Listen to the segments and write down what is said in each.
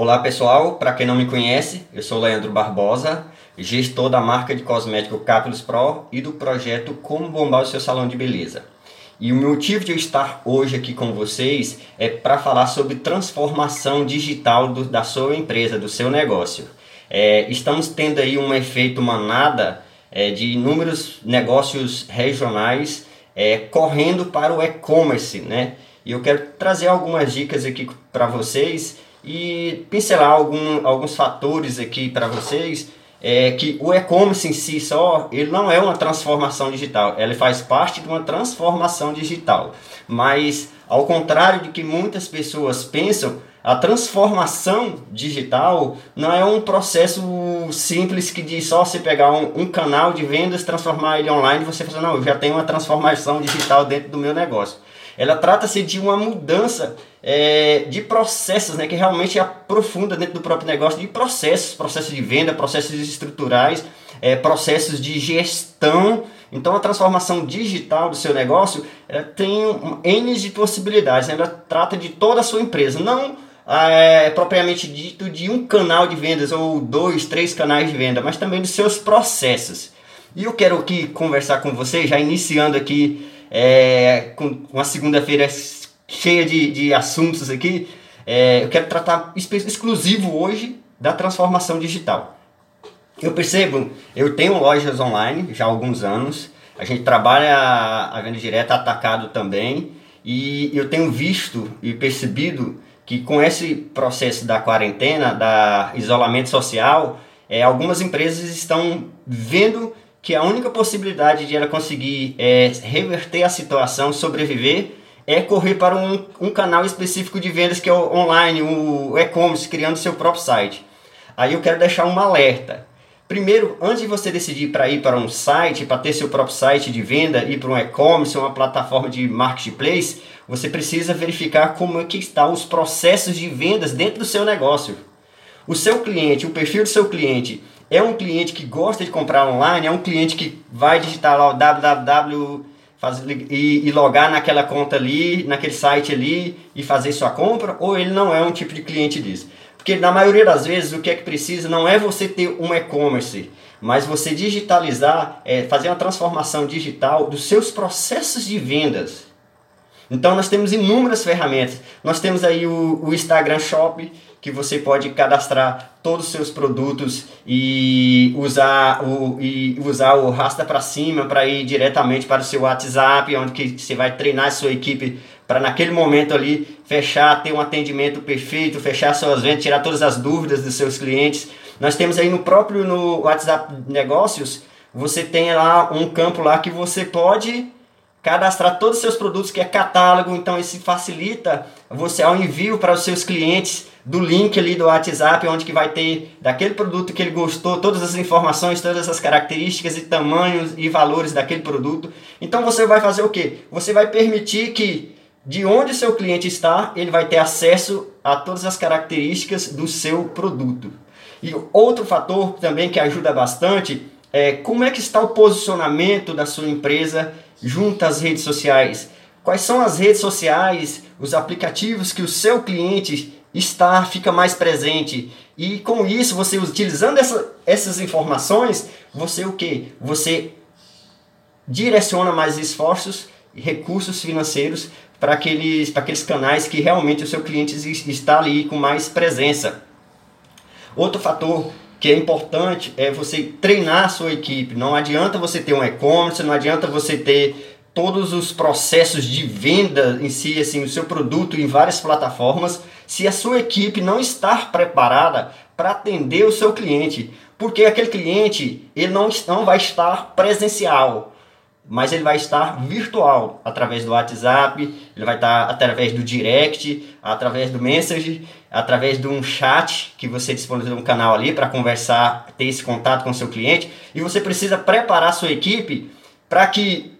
Olá pessoal, para quem não me conhece, eu sou Leandro Barbosa, gestor da marca de cosmético Capulus Pro e do projeto Como Bombar o Seu Salão de Beleza. E o motivo de eu estar hoje aqui com vocês é para falar sobre transformação digital do, da sua empresa, do seu negócio. É, estamos tendo aí um efeito manada é, de inúmeros negócios regionais é, correndo para o e-commerce, né? E eu quero trazer algumas dicas aqui para vocês e pincelar algum, alguns fatores aqui para vocês é que o e-commerce em si só ele não é uma transformação digital, ele faz parte de uma transformação digital. Mas ao contrário de que muitas pessoas pensam, a transformação digital não é um processo simples que de só você pegar um, um canal de vendas, transformar ele online e você falar, não, eu já tenho uma transformação digital dentro do meu negócio ela trata-se de uma mudança é, de processos, né, que realmente aprofunda dentro do próprio negócio, de processos, processos de venda, processos estruturais, é, processos de gestão. Então, a transformação digital do seu negócio tem N de possibilidades, né? ela trata de toda a sua empresa, não é, propriamente dito de um canal de vendas ou dois, três canais de venda, mas também dos seus processos. E eu quero aqui conversar com você, já iniciando aqui é, com uma segunda-feira cheia de, de assuntos aqui. É, eu quero tratar exclusivo hoje da transformação digital. Eu percebo, eu tenho lojas online já há alguns anos, a gente trabalha a venda direta atacado também, e eu tenho visto e percebido que com esse processo da quarentena, da isolamento social, é, algumas empresas estão vendo que a única possibilidade de ela conseguir é, reverter a situação, sobreviver, é correr para um, um canal específico de vendas que é o online, o e-commerce, criando seu próprio site. Aí eu quero deixar um alerta. Primeiro, antes de você decidir para ir para um site, para ter seu próprio site de venda, ir para um e-commerce, uma plataforma de marketplace, você precisa verificar como é que estão os processos de vendas dentro do seu negócio. O seu cliente, o perfil do seu cliente, é um cliente que gosta de comprar online, é um cliente que vai digitar lá o www faz, e, e logar naquela conta ali, naquele site ali e fazer sua compra, ou ele não é um tipo de cliente disso. Porque na maioria das vezes o que é que precisa não é você ter um e-commerce, mas você digitalizar, é, fazer uma transformação digital dos seus processos de vendas. Então nós temos inúmeras ferramentas. Nós temos aí o, o Instagram Shop, que você pode cadastrar todos os seus produtos e usar o, e usar o rasta para cima para ir diretamente para o seu WhatsApp, onde que você vai treinar a sua equipe para naquele momento ali fechar, ter um atendimento perfeito, fechar suas vendas, tirar todas as dúvidas dos seus clientes. Nós temos aí no próprio no WhatsApp Negócios, você tem lá um campo lá que você pode cadastrar todos os seus produtos, que é catálogo, então isso facilita você ao envio para os seus clientes do link ali do WhatsApp, onde que vai ter daquele produto que ele gostou, todas as informações, todas as características e tamanhos e valores daquele produto. Então você vai fazer o que? Você vai permitir que de onde seu cliente está, ele vai ter acesso a todas as características do seu produto. E outro fator também que ajuda bastante é como é que está o posicionamento da sua empresa junto às redes sociais. Quais são as redes sociais, os aplicativos que o seu cliente está, fica mais presente. E com isso, você utilizando essa, essas informações, você o que? Você direciona mais esforços e recursos financeiros para aqueles, para aqueles canais que realmente o seu cliente está ali com mais presença. Outro fator que é importante é você treinar a sua equipe. Não adianta você ter um e-commerce, não adianta você ter todos os processos de venda em si, assim, o seu produto em várias plataformas, se a sua equipe não estar preparada para atender o seu cliente, porque aquele cliente ele não, não vai estar presencial, mas ele vai estar virtual, através do WhatsApp, ele vai estar através do direct, através do message, através de um chat que você disponibiliza um canal ali para conversar, ter esse contato com o seu cliente, e você precisa preparar a sua equipe para que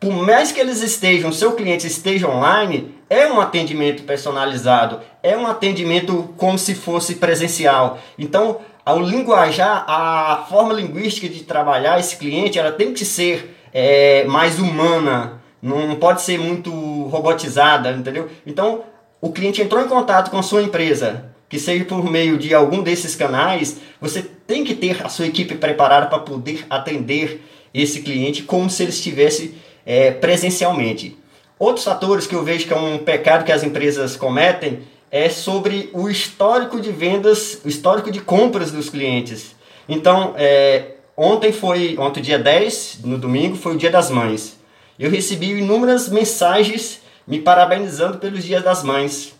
por mais que eles estejam, seu cliente esteja online, é um atendimento personalizado, é um atendimento como se fosse presencial. Então, ao linguajar, a forma linguística de trabalhar esse cliente, ela tem que ser é, mais humana, não pode ser muito robotizada, entendeu? Então, o cliente entrou em contato com a sua empresa, que seja por meio de algum desses canais, você tem que ter a sua equipe preparada para poder atender esse cliente como se ele estivesse é, presencialmente. Outros fatores que eu vejo que é um pecado que as empresas cometem é sobre o histórico de vendas, o histórico de compras dos clientes. Então, é, ontem foi, ontem dia 10, no domingo, foi o dia das mães. Eu recebi inúmeras mensagens me parabenizando pelos dias das mães.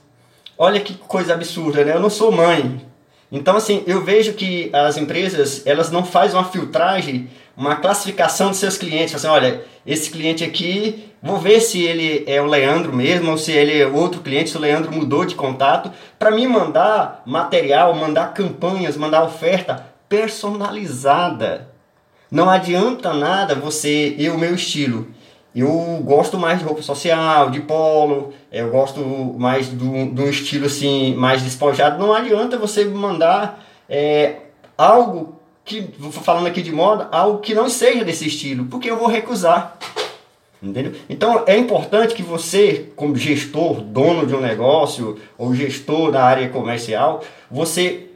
Olha que coisa absurda, né? Eu não sou mãe. Então, assim, eu vejo que as empresas, elas não fazem uma filtragem, uma classificação dos seus clientes. Assim, olha, esse cliente aqui, vou ver se ele é o Leandro mesmo, ou se ele é outro cliente, se o Leandro mudou de contato, para me mandar material, mandar campanhas, mandar oferta personalizada. Não adianta nada você e o meu estilo. Eu gosto mais de roupa social, de polo, eu gosto mais de um estilo assim, mais despojado. Não adianta você mandar é, algo que, falando aqui de moda, algo que não seja desse estilo, porque eu vou recusar. Entendeu? Então é importante que você, como gestor, dono de um negócio ou gestor da área comercial, você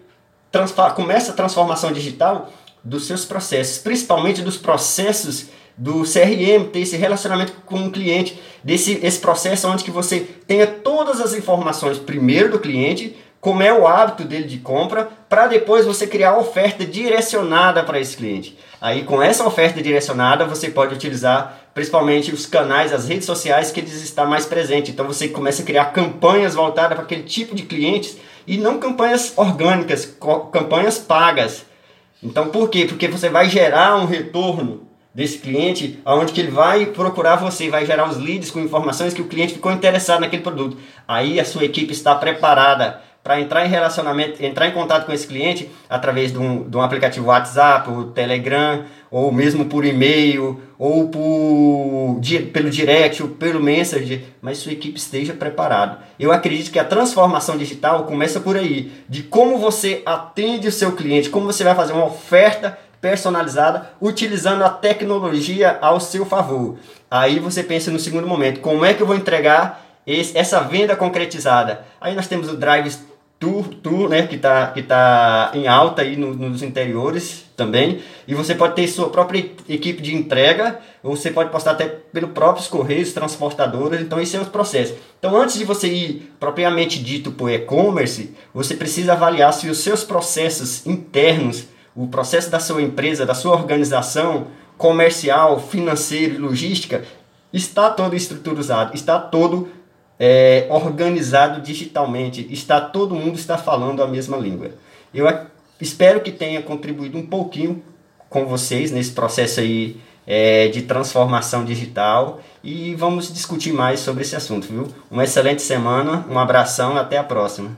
comece a transformação digital dos seus processos, principalmente dos processos do CRM, ter esse relacionamento com o cliente, desse esse processo onde que você tenha todas as informações primeiro do cliente, como é o hábito dele de compra, para depois você criar oferta direcionada para esse cliente. Aí com essa oferta direcionada você pode utilizar principalmente os canais, as redes sociais que eles estão mais presentes. Então você começa a criar campanhas voltadas para aquele tipo de clientes e não campanhas orgânicas, campanhas pagas. Então por quê? Porque você vai gerar um retorno desse cliente, aonde que ele vai procurar você, vai gerar os leads com informações que o cliente ficou interessado naquele produto. Aí a sua equipe está preparada para entrar em relacionamento, entrar em contato com esse cliente através de um, de um aplicativo WhatsApp, ou Telegram, ou mesmo por e-mail, ou por, pelo direct, ou pelo Messenger, mas sua equipe esteja preparada. Eu acredito que a transformação digital começa por aí, de como você atende o seu cliente, como você vai fazer uma oferta personalizada utilizando a tecnologia ao seu favor. Aí você pensa no segundo momento, como é que eu vou entregar esse, essa venda concretizada? Aí nós temos o Drive Tour, tour né, que está que tá em alta aí no, nos interiores também. E você pode ter sua própria equipe de entrega, ou você pode postar até pelo próprios correios, transportadoras. Então, esse é o processo. Então, antes de você ir propriamente dito para o e-commerce, você precisa avaliar se os seus processos internos o processo da sua empresa, da sua organização comercial, financeira e logística está todo estruturizado, está todo é, organizado digitalmente, está todo mundo está falando a mesma língua. Eu espero que tenha contribuído um pouquinho com vocês nesse processo aí é, de transformação digital e vamos discutir mais sobre esse assunto, viu? Uma excelente semana, um abração, até a próxima.